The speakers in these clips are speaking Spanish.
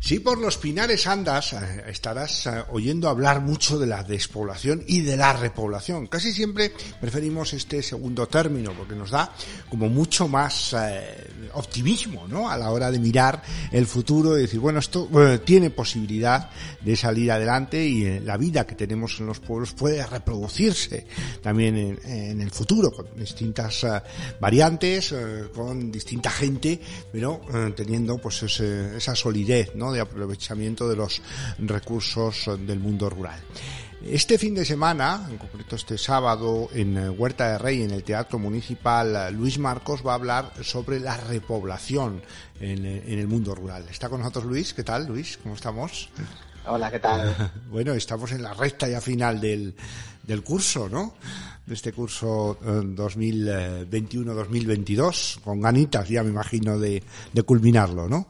Si por los pinares andas, eh, estarás eh, oyendo hablar mucho de la despoblación y de la repoblación. Casi siempre preferimos este segundo término porque nos da como mucho más eh, optimismo, ¿no? A la hora de mirar el futuro y decir, bueno, esto tiene posibilidad de salir adelante y la vida que tenemos en los pueblos puede reproducirse también en, el futuro con distintas variantes, con distinta gente, pero teniendo pues esa solidez, ¿no? Aprovechamiento de los recursos del mundo rural. Este fin de semana, en concreto este sábado, en Huerta de Rey, en el Teatro Municipal, Luis Marcos va a hablar sobre la repoblación en, el mundo rural. Está con nosotros Luis. ¿Qué tal, Luis? ¿Cómo estamos? Hola, ¿qué tal? Bueno, estamos en la recta ya final del, del curso, ¿no? De este curso 2021-2022, eh, con ganitas ya me imagino de, de culminarlo, ¿no?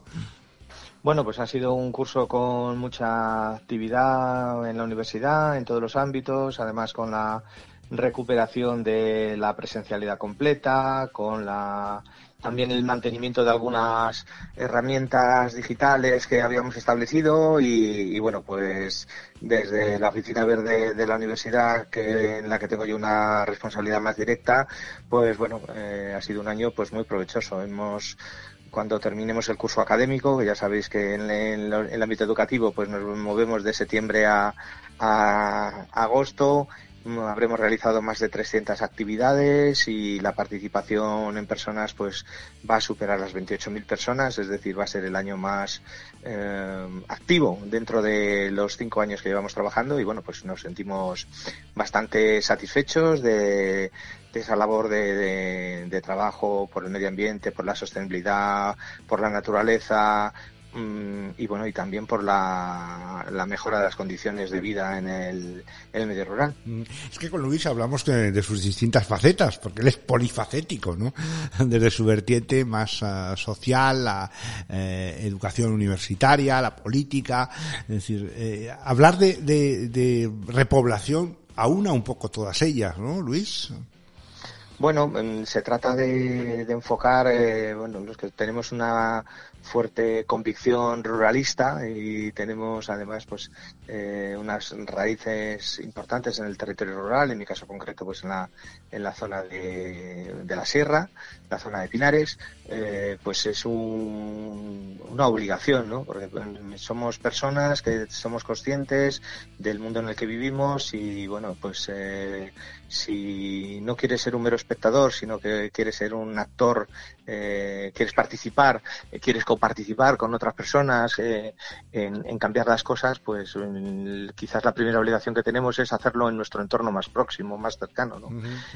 Bueno, pues ha sido un curso con mucha actividad en la universidad, en todos los ámbitos, además con la recuperación de la presencialidad completa, con la también el mantenimiento de algunas herramientas digitales que habíamos establecido y, bueno pues desde la oficina verde de la universidad que en la que tengo yo una responsabilidad más directa pues bueno eh, ha sido un año pues muy provechoso. Hemos cuando terminemos el curso académico, que ya sabéis que en, el ámbito educativo pues nos movemos de septiembre a, agosto, habremos realizado más de 300 actividades y la participación en personas pues va a superar las 28.000 personas, es decir, va a ser el año más eh, activo dentro de los cinco años que llevamos trabajando y bueno, pues nos sentimos bastante satisfechos de, esa labor de, trabajo por el medio ambiente, por la sostenibilidad, por la naturaleza, y bueno y también por la, mejora de las condiciones de vida en el, medio rural. Mm, es que con Luis hablamos de, sus distintas facetas, porque él es polifacético, ¿no? Desde su vertiente más ah, social, la eh, educación universitaria, la política, es decir, eh, hablar de, de repoblación aúna un poco todas ellas, ¿no, Luis? Bueno, mm, se trata de, enfocar, eh, bueno, los que tenemos una fuerte convicción ruralista y tenemos además pues eh, unas raíces importantes en el territorio rural, en mi caso concreto pues en la, en la zona de, de la sierra, la zona de Pinares, eh, pues es una obligación, ¿no? Porque somos personas que somos conscientes del mundo en el que vivimos y bueno, pues si no quieres ser un mero espectador, sino que quieres ser un actor, eh, quieres participar, eh, quieres coparticipar con otras personas eh, en, cambiar las cosas, pues quizás la primera obligación que tenemos es hacerlo en nuestro entorno más próximo, más cercano. ¿no?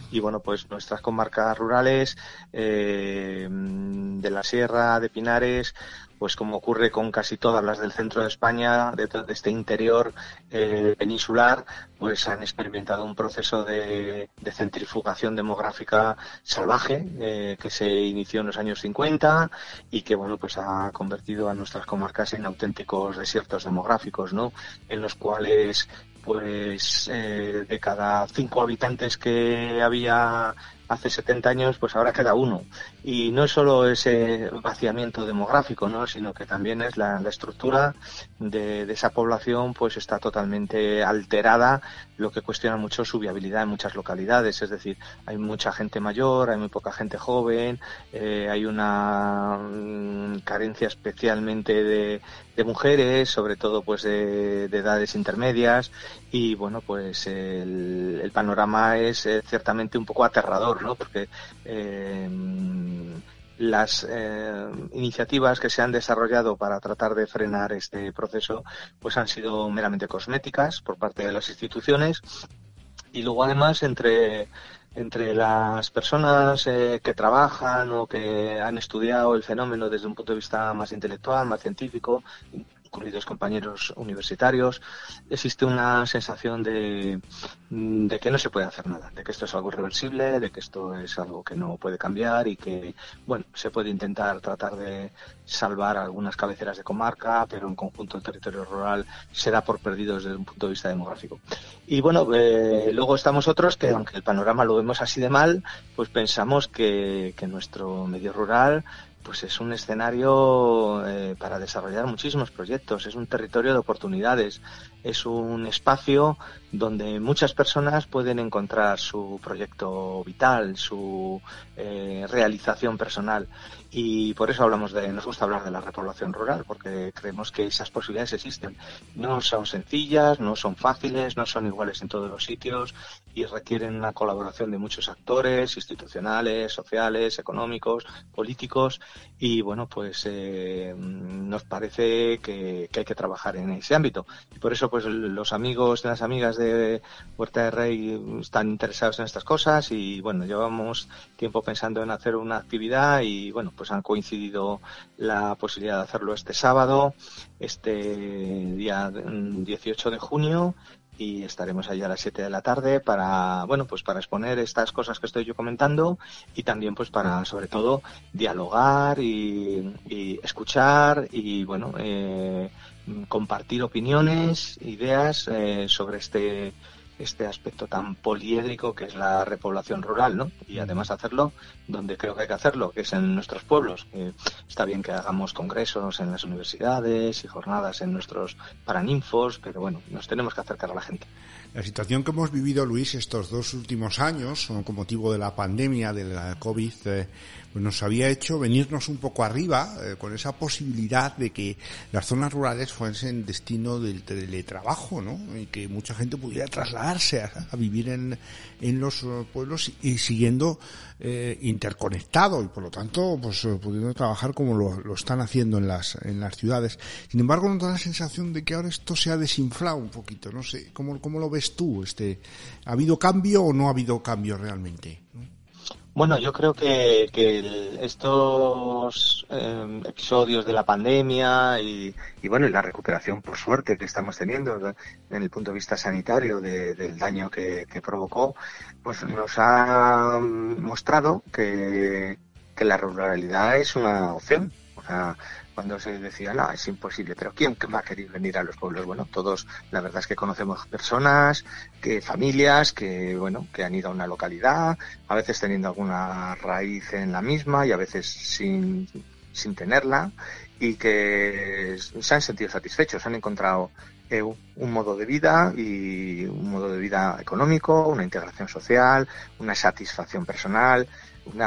Y bueno, pues nuestras comarcas rurales, de la Sierra, de Pinares, pues como ocurre con casi todas las del centro de España, de, este interior eh, peninsular, pues han experimentado un proceso de, centrifugación demográfica salvaje eh, que se inició en los años 50 y que bueno pues ha convertido a nuestras comarcas en auténticos desiertos demográficos, ¿no? En los cuales pues eh, de cada cinco habitantes que había hace 70 años, pues ahora queda uno. Y no es solo ese vaciamiento demográfico, ¿no? sino que también es la, estructura de, esa población, pues está totalmente alterada, lo que cuestiona mucho su viabilidad en muchas localidades. Es decir, hay mucha gente mayor, hay muy poca gente joven, eh, hay una mm, carencia especialmente de, mujeres, sobre todo pues de, edades intermedias, y bueno, pues el, el panorama es eh, ciertamente un poco aterrador porque eh, las eh, iniciativas que se han desarrollado para tratar de frenar este proceso pues han sido meramente cosméticas por parte de las instituciones. Y luego además entre entre las personas eh, que trabajan o que han estudiado el fenómeno desde un punto de vista más intelectual, más científico, incluidos compañeros universitarios, existe una sensación de, de, que no se puede hacer nada, de que esto es algo irreversible, de que esto es algo que no puede cambiar y que, bueno, se puede intentar tratar de salvar algunas cabeceras de comarca, pero en conjunto el territorio rural se da por perdido desde un punto de vista demográfico. Y bueno, eh, luego estamos otros que, aunque el panorama lo vemos así de mal, pues pensamos que nuestro medio rural pues es un escenario eh, para desarrollar muchísimos proyectos, es un territorio de oportunidades, es un espacio donde muchas personas pueden encontrar su proyecto vital, su eh, realización personal. Y por eso hablamos de, nos gusta hablar de la repoblación rural, porque creemos que esas posibilidades existen. No son sencillas, no son fáciles, no son iguales en todos los sitios y requieren una colaboración de muchos actores, institucionales, sociales, económicos, políticos. Y bueno, pues eh, nos parece que, que hay que trabajar en ese ámbito. Y por eso pues los amigos y las amigas de Huerta de Rey están interesados en estas cosas y bueno, llevamos tiempo pensando en hacer una actividad y bueno, pues han coincidido la posibilidad de hacerlo este sábado, este día 18 de junio y estaremos allí a las 7 de la tarde para bueno pues para exponer estas cosas que estoy yo comentando y también pues para sobre todo dialogar y, y escuchar y bueno eh, compartir opiniones, ideas eh, sobre este este aspecto tan poliédrico que es la repoblación rural, ¿no? Y además hacerlo donde creo que hay que hacerlo, que es en nuestros pueblos. está bien que hagamos congresos en las universidades y jornadas en nuestros paraninfos, pero bueno, nos tenemos que acercar a la gente. La situación que hemos vivido, Luis, estos dos últimos años, con motivo de la pandemia, de la COVID, eh, pues nos había hecho venirnos un poco arriba eh, con esa posibilidad de que las zonas rurales fuesen destino del teletrabajo, ¿no? Y que mucha gente pudiera trasladarse a, vivir en, en los eh, pueblos y siguiendo eh, interconectado y por lo tanto pues eh, pudiendo trabajar como lo, lo, están haciendo en las en las ciudades. Sin embargo, nos da la sensación de que ahora esto se ha desinflado un poquito. No sé, ¿cómo, cómo lo ves tú? Este, ¿Ha habido cambio o no ha habido cambio realmente? Bueno, yo creo que, que estos eh, episodios de la pandemia y, bueno, y la recuperación, por suerte, que estamos teniendo en el punto de vista sanitario de, del daño que, que, provocó, pues nos ha mostrado que, que la ruralidad es una opción. O sea, cuando se decía, no, es imposible, pero ¿quién va a querer venir a los pueblos? Bueno, todos, la verdad es que conocemos personas, que familias, que, bueno, que han ido a una localidad, a veces teniendo alguna raíz en la misma y a veces sin, sin tenerla, y que se han sentido satisfechos, han encontrado eh, un modo de vida y un modo de vida económico, una integración social, una satisfacción personal, un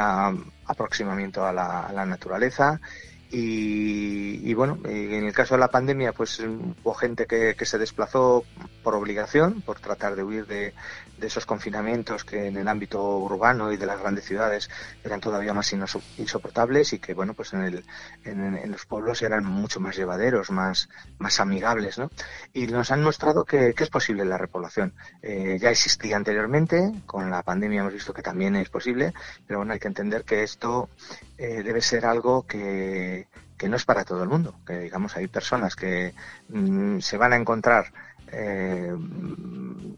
aproximamiento a la, a la naturaleza y, bueno, en el caso de la pandemia, pues hubo gente que, que se desplazó por obligación, por tratar de huir de, de esos confinamientos que en el ámbito urbano y de las grandes ciudades eran todavía más insoportables y que bueno pues en, el, en, los pueblos eran mucho más llevaderos más más amigables ¿no? y nos han mostrado que, es posible la repoblación eh, ya existía anteriormente con la pandemia hemos visto que también es posible pero bueno hay que entender que esto eh, debe ser algo que que no es para todo el mundo, que digamos hay personas que mm, se van a encontrar eh,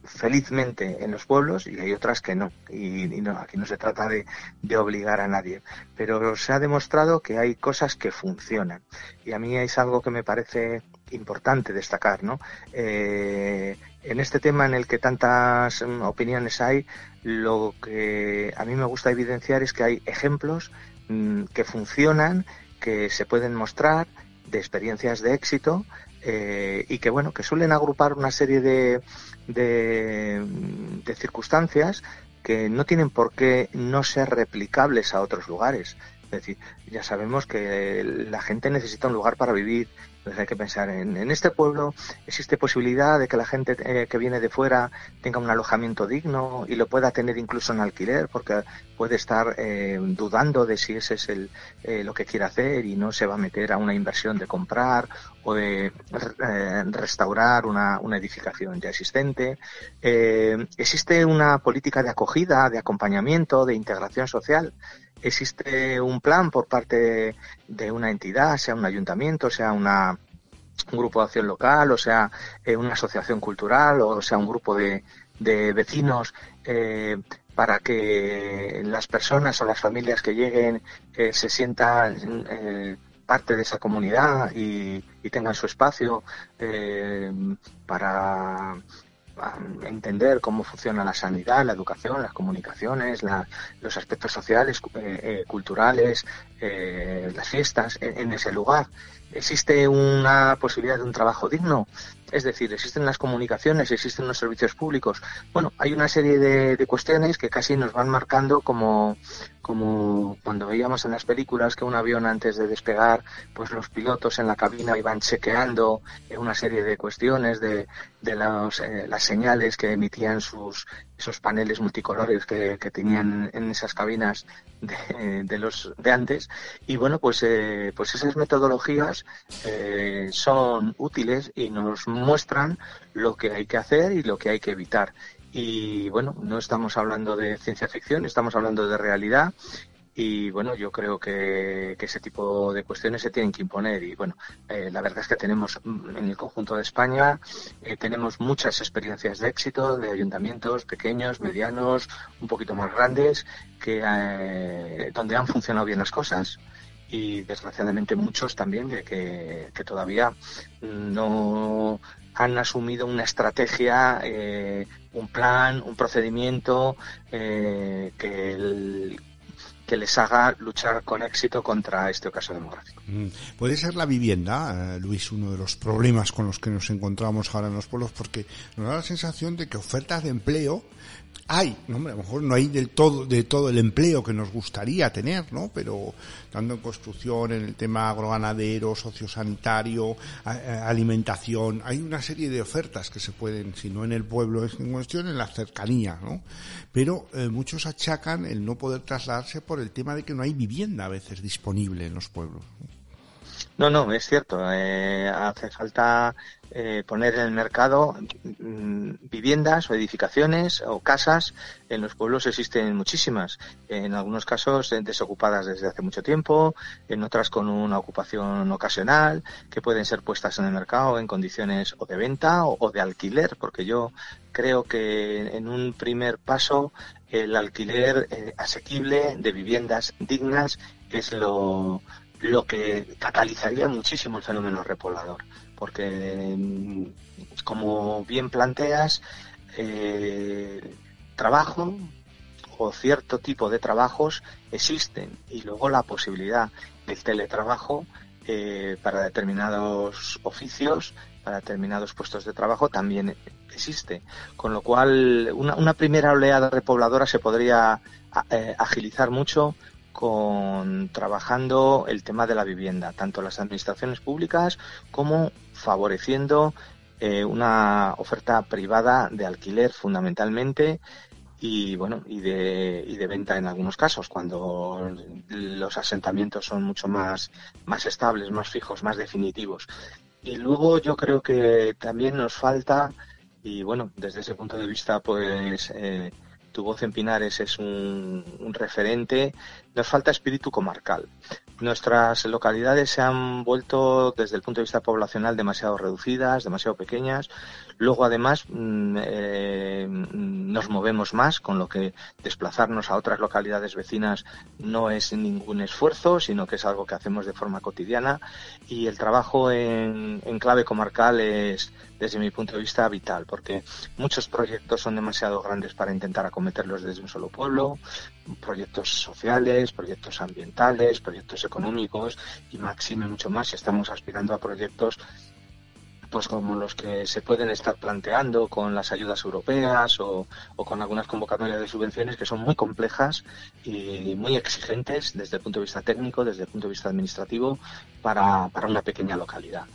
felizmente en los pueblos y hay otras que no. Y, no, aquí no se trata de, de, obligar a nadie. Pero se ha demostrado que hay cosas que funcionan. Y a mí es algo que me parece importante destacar, ¿no? Eh, en este tema en el que tantas mm, opiniones hay, lo que a mí me gusta evidenciar es que hay ejemplos mm, que funcionan, que se pueden mostrar de experiencias de éxito eh, y que bueno que suelen agrupar una serie de, de, circunstancias que no tienen por qué no ser replicables a otros lugares. Es decir, ya sabemos que la gente necesita un lugar para vivir, entonces hay que pensar en, en este pueblo existe posibilidad de que la gente eh, que viene de fuera tenga un alojamiento digno y lo pueda tener incluso en alquiler porque puede estar eh, dudando de si ese es el, eh, lo que quiere hacer y no se va a meter a una inversión de comprar o de restaurar una, edificación ya existente. existe una política de acogida, de acompañamiento, de integración social existe un plan por parte de una entidad, sea un ayuntamiento, sea una, un grupo de acción local, o sea eh, una asociación cultural, o sea un grupo de, de vecinos, eh, para que las personas o las familias que lleguen eh, se sientan eh, parte de esa comunidad y, y tengan su espacio para entender cómo funciona la sanidad, la educación, las comunicaciones, los aspectos sociales, eh, eh, culturales, eh, las fiestas en, ese lugar. ¿Existe una posibilidad de un trabajo digno? Es decir, existen las comunicaciones, existen los servicios públicos. Bueno, hay una serie de, cuestiones que casi nos van marcando como, cuando veíamos en las películas que un avión antes de despegar, pues los pilotos en la cabina iban chequeando una serie de cuestiones de, eh, las señales que emitían sus esos paneles multicolores que, que tenían en esas cabinas de, los de antes. Y bueno pues eh, pues esas metodologías eh, son útiles y nos muestran lo que hay que hacer y lo que hay que evitar. Y bueno no estamos hablando de ciencia ficción estamos hablando de realidad y bueno, yo creo que, ese tipo de cuestiones se tienen que imponer y bueno, eh, la verdad es que tenemos mm, en el conjunto de España, eh, tenemos muchas experiencias de éxito de ayuntamientos pequeños, medianos, un poquito más grandes, que eh, donde han funcionado bien las cosas. Y desgraciadamente muchos también de que, todavía no han asumido una estrategia, un plan, un procedimiento que, el, que les haga luchar con éxito contra este ocaso demográfico. Mm. Puede ser la vivienda, eh, Luis, uno de los problemas con los que nos encontramos ahora en los pueblos, porque nos da la sensación de que ofertas de empleo hay, ¿no? a lo mejor no hay del todo, de todo el empleo que nos gustaría tener, ¿no? Pero tanto en construcción, en el tema agroganadero, sociosanitario, alimentación, hay una serie de ofertas que se pueden, si no en el pueblo es en cuestión, en la cercanía, ¿no? Pero eh, muchos achacan el no poder trasladarse por el tema de que no hay vivienda a veces disponible en los pueblos. No, no, es cierto. Eh, hace falta eh, poner en el mercado mm, viviendas o edificaciones o casas. En los pueblos existen muchísimas. En algunos casos eh, desocupadas desde hace mucho tiempo, en otras con una ocupación ocasional, que pueden ser puestas en el mercado en condiciones o de venta o, de alquiler, porque yo creo que en un primer paso el alquiler asequible de viviendas dignas es lo lo que catalizaría muchísimo el fenómeno repoblador, porque mm, como bien planteas, eh, trabajo o cierto tipo de trabajos existen y luego la posibilidad del teletrabajo eh, para determinados oficios, para determinados puestos de trabajo también existe. Con lo cual, una, una primera oleada repobladora se podría eh, agilizar mucho con trabajando el tema de la vivienda, tanto las administraciones públicas como favoreciendo eh, una oferta privada de alquiler fundamentalmente y bueno y de, y de venta en algunos casos cuando los asentamientos son mucho más más estables más fijos más definitivos. Y luego yo creo que también nos falta y bueno desde ese punto de vista pues eh, tu voz en Pinares es un, referente, nos falta espíritu comarcal. Nuestras localidades se han vuelto, desde el punto de vista poblacional, demasiado reducidas, demasiado pequeñas. Luego, además, mm, eh, nos movemos más, con lo que desplazarnos a otras localidades vecinas no es ningún esfuerzo, sino que es algo que hacemos de forma cotidiana. Y el trabajo en, en clave comarcal es, desde mi punto de vista, vital, porque muchos proyectos son demasiado grandes para intentar acometerlos desde un solo pueblo, proyectos sociales, proyectos ambientales, proyectos económicos y máxime mucho más si estamos aspirando a proyectos pues como los que se pueden estar planteando con las ayudas europeas o, con algunas convocatorias de subvenciones que son muy complejas y muy exigentes desde el punto de vista técnico, desde el punto de vista administrativo, para, para una pequeña localidad.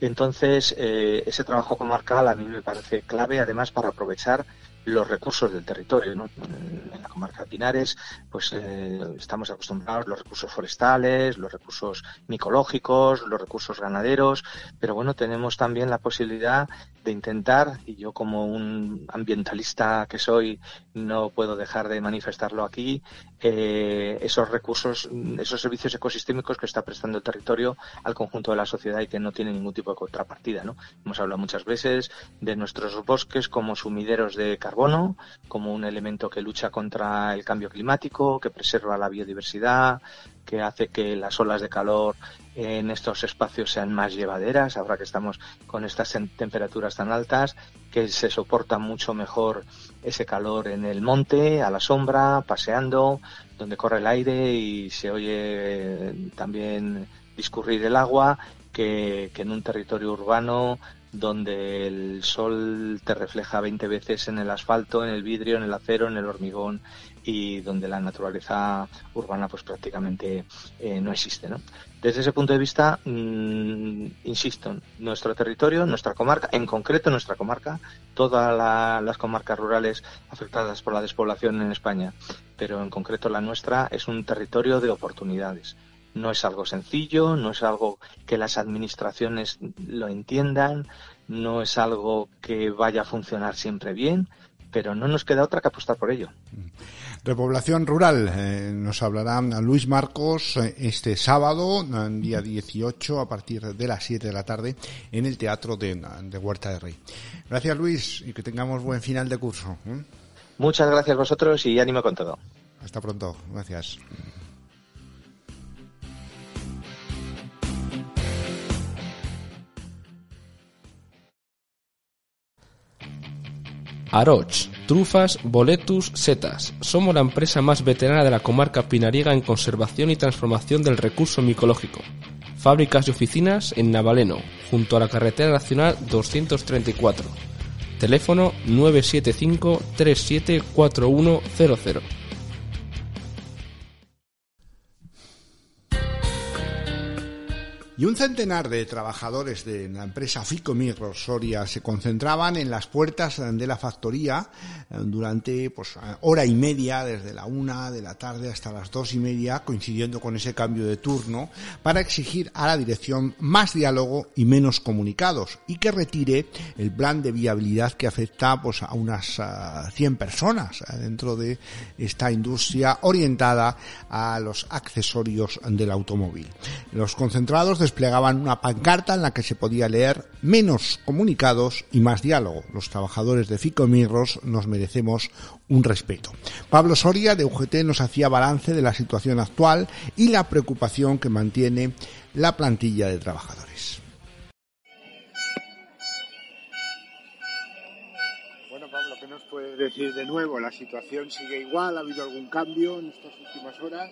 Entonces, eh, ese trabajo comarcal a mí me parece clave, además, para aprovechar los recursos del territorio. En la comarca de Pinares, pues eh, estamos acostumbrados a los recursos forestales, los recursos micológicos, los recursos ganaderos, pero bueno, tenemos también la posibilidad de intentar, y yo como un ambientalista que soy, no puedo dejar de manifestarlo aquí, eh, esos recursos, esos servicios ecosistémicos que está prestando el territorio al conjunto de la sociedad y que no tiene ningún tipo de contrapartida. ¿no? Hemos hablado muchas veces de nuestros bosques como sumideros de carbono, como un elemento que lucha contra el cambio climático, que preserva la biodiversidad, que hace que las olas de calor en estos espacios sean más llevaderas, ahora que estamos con estas temperaturas tan altas, que se soporta mucho mejor ese calor en el monte, a la sombra, paseando, donde corre el aire y se oye también discurrir el agua, que, que en un territorio urbano donde el sol te refleja 20 veces en el asfalto, en el vidrio, en el acero, en el hormigón y donde la naturaleza urbana pues prácticamente eh, no existe. ¿no? Desde ese punto de vista, mm, insisto, nuestro territorio, nuestra comarca, en concreto nuestra comarca, todas las comarcas rurales afectadas por la despoblación en España, pero en concreto la nuestra es un territorio de oportunidades no es algo sencillo, no es algo que las administraciones lo entiendan, no es algo que vaya a funcionar siempre bien, pero no nos queda otra que apostar por ello. Repoblación rural, eh, nos hablará Luis Marcos eh, este sábado, día 18, a partir de las 7 de la tarde, en el Teatro de, Huerta de Rey. Gracias Luis y que tengamos buen final de curso. ¿eh? Muchas gracias a vosotros y ánimo con todo. Hasta pronto, gracias. Aroch, trufas, boletus, setas. Somos la empresa más veterana de la comarca pinariega en conservación y transformación del recurso micológico. Fábricas y oficinas en Navaleno, junto a la carretera nacional 234. Teléfono 975 374100. Y un centenar de trabajadores de la empresa Ficomigros Soria se concentraban en las puertas de la factoría eh, durante pues, hora y media, desde la una de la tarde hasta las dos y media, coincidiendo con ese cambio de turno, para exigir a la dirección más diálogo y menos comunicados y que retire el plan de viabilidad que afecta pues, a unas 100 personas eh, dentro de esta industria orientada a los accesorios del automóvil. Los concentrados desplegaban una pancarta en la que se podía leer menos comunicados y más diálogo. Los trabajadores de Ficomirros nos merecemos un respeto. Pablo Soria de UGT nos hacía balance de la situación actual y la preocupación que mantiene la plantilla de trabajadores. Bueno, Pablo, ¿qué nos puedes decir de nuevo? ¿La situación sigue igual? ¿Ha habido algún cambio en estas últimas horas?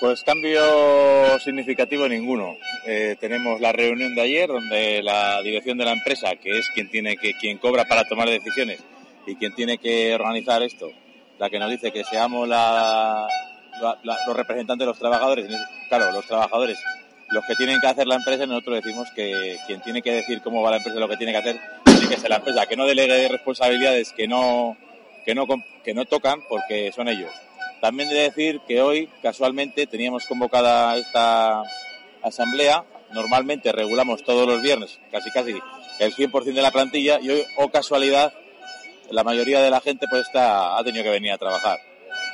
Pues cambio significativo ninguno. Eh, tenemos la reunión de ayer donde la dirección de la empresa, que es quien tiene que quien cobra para tomar decisiones y quien tiene que organizar esto, la que nos dice que seamos la, los representantes de los trabajadores, claro, los trabajadores, los que tienen que hacer la empresa, nosotros decimos que quien tiene que decir cómo va la empresa, lo que tiene que hacer, tiene que ser la empresa, que no delegue responsabilidades que no que no que no tocan porque son ellos. También de decir que hoy, casualmente, teníamos convocada esta asamblea. Normalmente regulamos todos los viernes, casi casi el 100% de la plantilla, y hoy, o casualidad, la mayoría de la gente pues está, ha tenido que venir a trabajar.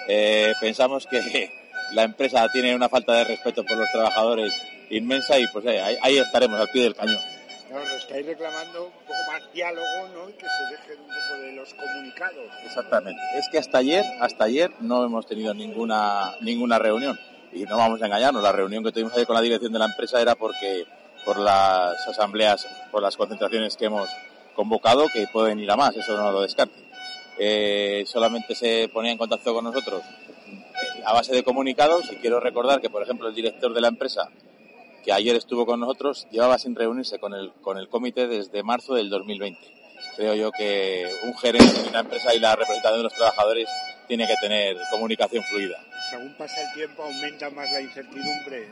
Eh, pensamos que la empresa tiene una falta de respeto por los trabajadores inmensa y pues eh, ahí estaremos al pie del cañón. Estáis reclamando un poco más diálogo, ¿no? Y que se dejen un poco de los comunicados. Exactamente. Es que hasta ayer, hasta ayer no hemos tenido ninguna, ninguna reunión. Y no vamos a engañarnos, la reunión que tuvimos ayer con la dirección de la empresa era porque por las asambleas, por las concentraciones que hemos convocado, que pueden ir a más, eso no lo descarte. Eh, solamente se ponía en contacto con nosotros a base de comunicados y quiero recordar que, por ejemplo, el director de la empresa que ayer estuvo con nosotros, llevaba sin reunirse con el, con el comité desde marzo del 2020. Creo yo que un gerente de una empresa y la representación de los trabajadores tiene que tener comunicación fluida. Según pasa el tiempo aumenta más la incertidumbre.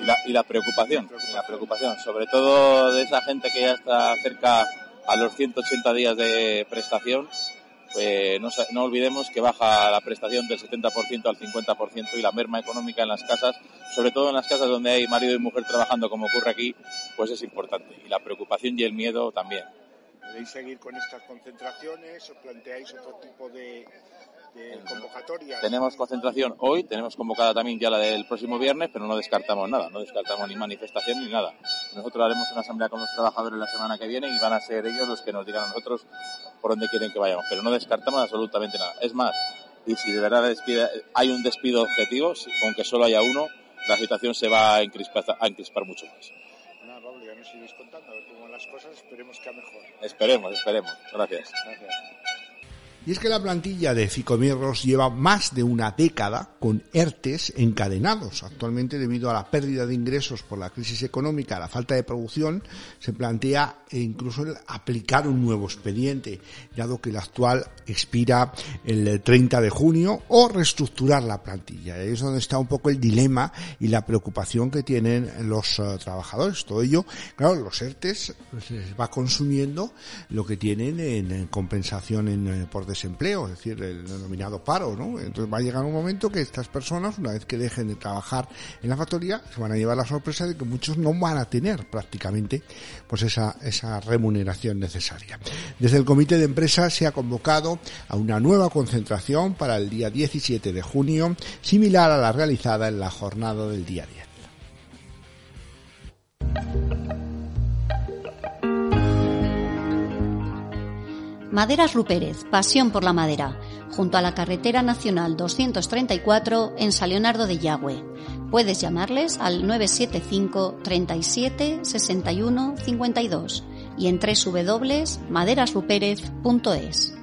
Y la, y la preocupación, la preocupación, sobre todo de esa gente que ya está cerca a los 180 días de prestación, pues no, no, olvidemos que baja la prestación del 70% al 50% y la merma económica en las casas, sobre todo en las casas donde hay marido y mujer trabajando como ocurre aquí, pues es importante. Y la preocupación y el miedo también. ¿Queréis seguir con estas concentraciones o planteáis otro tipo de, de? Tenemos concentración hoy, tenemos convocada también ya la del próximo viernes, pero no descartamos nada, no descartamos ni manifestación ni nada. Nosotros haremos una asamblea con los trabajadores la semana que viene y van a ser ellos los que nos digan a nosotros por dónde quieren que vayamos, pero no descartamos absolutamente nada. Es más, y si de verdad despide, hay un despido objetivo, aunque solo haya uno, la situación se va a encrispar, a encrispar mucho más. Nada, Pablo, ya nos iréis contando a ver cómo van las cosas, esperemos que a mejor. Esperemos, esperemos. Gracias. Gracias. Y es que la plantilla de Ficomirros lleva más de una década con ERTES encadenados. Actualmente, debido a la pérdida de ingresos por la crisis económica, la falta de producción, se plantea incluso el aplicar un nuevo expediente, dado que el actual expira el 30 de junio, o reestructurar la plantilla. Es donde está un poco el dilema y la preocupación que tienen los uh, trabajadores. Todo ello, claro, los ERTES pues, les va consumiendo lo que tienen en, en compensación en, eh, por desempleo, es decir, el denominado paro, ¿no? Entonces va a llegar un momento que estas personas, una vez que dejen de trabajar en la factoría, se van a llevar la sorpresa de que muchos no van a tener prácticamente pues esa, esa remuneración necesaria. Desde el comité de empresa se ha convocado a una nueva concentración para el día 17 de junio, similar a la realizada en la jornada del día 10. Maderas Rupérez, pasión por la madera, junto a la carretera nacional 234 en San Leonardo de Yagüe. Puedes llamarles al 975 37 61 52 y en www.maderasruperez.es.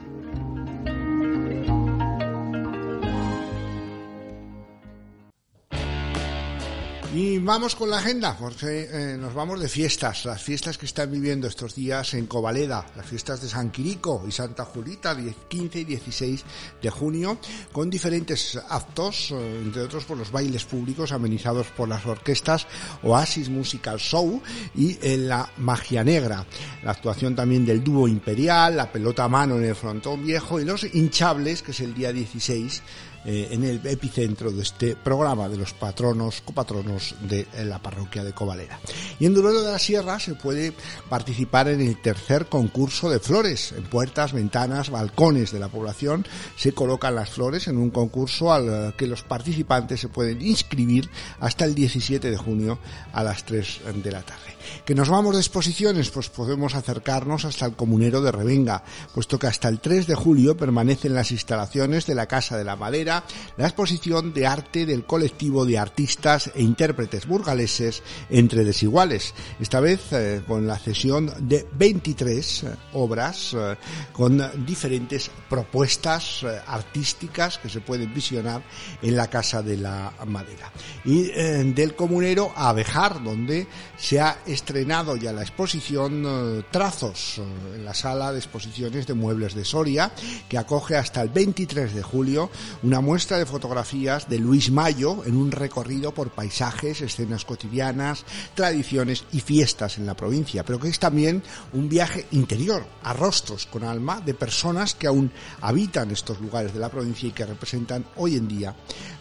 Y vamos con la agenda, porque eh, nos vamos de fiestas, las fiestas que están viviendo estos días en Covaleda, las fiestas de San Quirico y Santa Julita, 10, 15 y 16 de junio, con diferentes actos, eh, entre otros por los bailes públicos amenizados por las orquestas Oasis Musical Show y en la Magia Negra, la actuación también del dúo Imperial, la pelota a mano en el frontón viejo y los hinchables, que es el día 16 eh, en el epicentro de este programa de los patronos, copatronos de la parroquia de Covalera. Y en Durango de la Sierra se puede participar en el tercer concurso de flores. En puertas, ventanas, balcones de la población se colocan las flores en un concurso al que los participantes se pueden inscribir hasta el 17 de junio a las 3 de la tarde. Que nos vamos de exposiciones, pues podemos acercarnos hasta el comunero de Revenga, puesto que hasta el 3 de julio permanecen las instalaciones de la Casa de la Madera, la exposición de arte del colectivo de artistas e intérpretes burgaleses entre desiguales. Esta vez eh, con la cesión de 23 eh, obras eh, con diferentes propuestas eh, artísticas que se pueden visionar en la Casa de la Madera. Y eh, del comunero a Abejar, donde se ha estrenado ya la exposición eh, Trazos en la sala de exposiciones de muebles de Soria, que acoge hasta el 23 de julio una muestra de fotografías de Luis Mayo en un recorrido por paisajes, escenas cotidianas, tradiciones y fiestas en la provincia, pero que es también un viaje interior a rostros con alma de personas que aún habitan estos lugares de la provincia y que representan hoy en día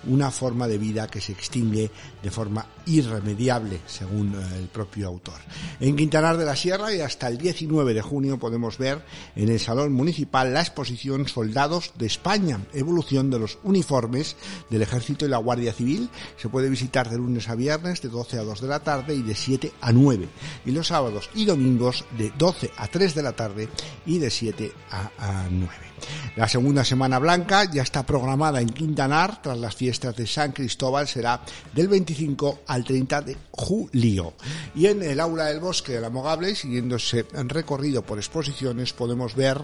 una forma de vida que se extingue de forma irremediable, según eh, el propio autor. En Quintanar de la Sierra y hasta el 19 de junio podemos ver en el Salón Municipal la exposición Soldados de España, evolución de los uniformes del Ejército y la Guardia Civil. Se puede visitar de lunes a viernes de 12 a 2 de la tarde y de 7 a 9. Y los sábados y domingos de 12 a 3 de la tarde y de 7 a, a 9. La segunda Semana Blanca ya está programada en Quintanar tras las fiestas de San Cristóbal, será del 25 al 30 de julio. Y en el aula del bosque de la Mogable, siguiendo ese recorrido por exposiciones, podemos ver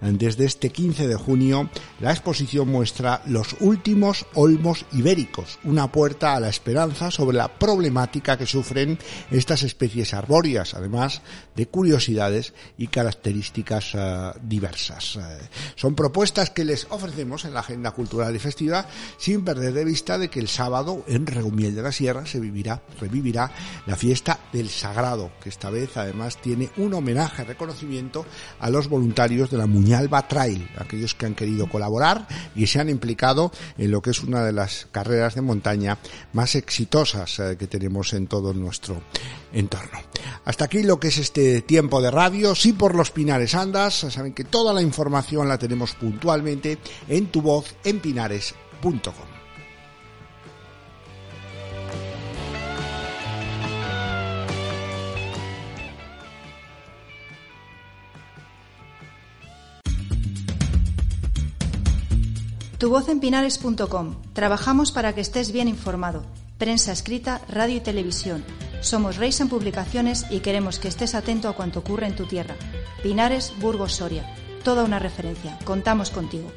desde este 15 de junio la exposición muestra los los últimos olmos ibéricos, una puerta a la esperanza sobre la problemática que sufren estas especies arbóreas, además de curiosidades y características eh, diversas. Eh, son propuestas que les ofrecemos en la agenda cultural y festiva sin perder de vista de que el sábado en Regumiel de la Sierra se vivirá, revivirá la fiesta del Sagrado, que esta vez además tiene un homenaje, reconocimiento a los voluntarios de la Muñalba Trail, aquellos que han querido colaborar y se han implicado en lo que es una de las carreras de montaña más exitosas eh, que tenemos en todo nuestro entorno. Hasta aquí lo que es este tiempo de radio. Sí por los Pinares andas, saben que toda la información la tenemos puntualmente en tu voz en pinares.com. Tuvozenpinares.com. Trabajamos para que estés bien informado. Prensa escrita, radio y televisión. Somos Reis en Publicaciones y queremos que estés atento a cuanto ocurre en tu tierra. Pinares, Burgos, Soria. Toda una referencia. Contamos contigo.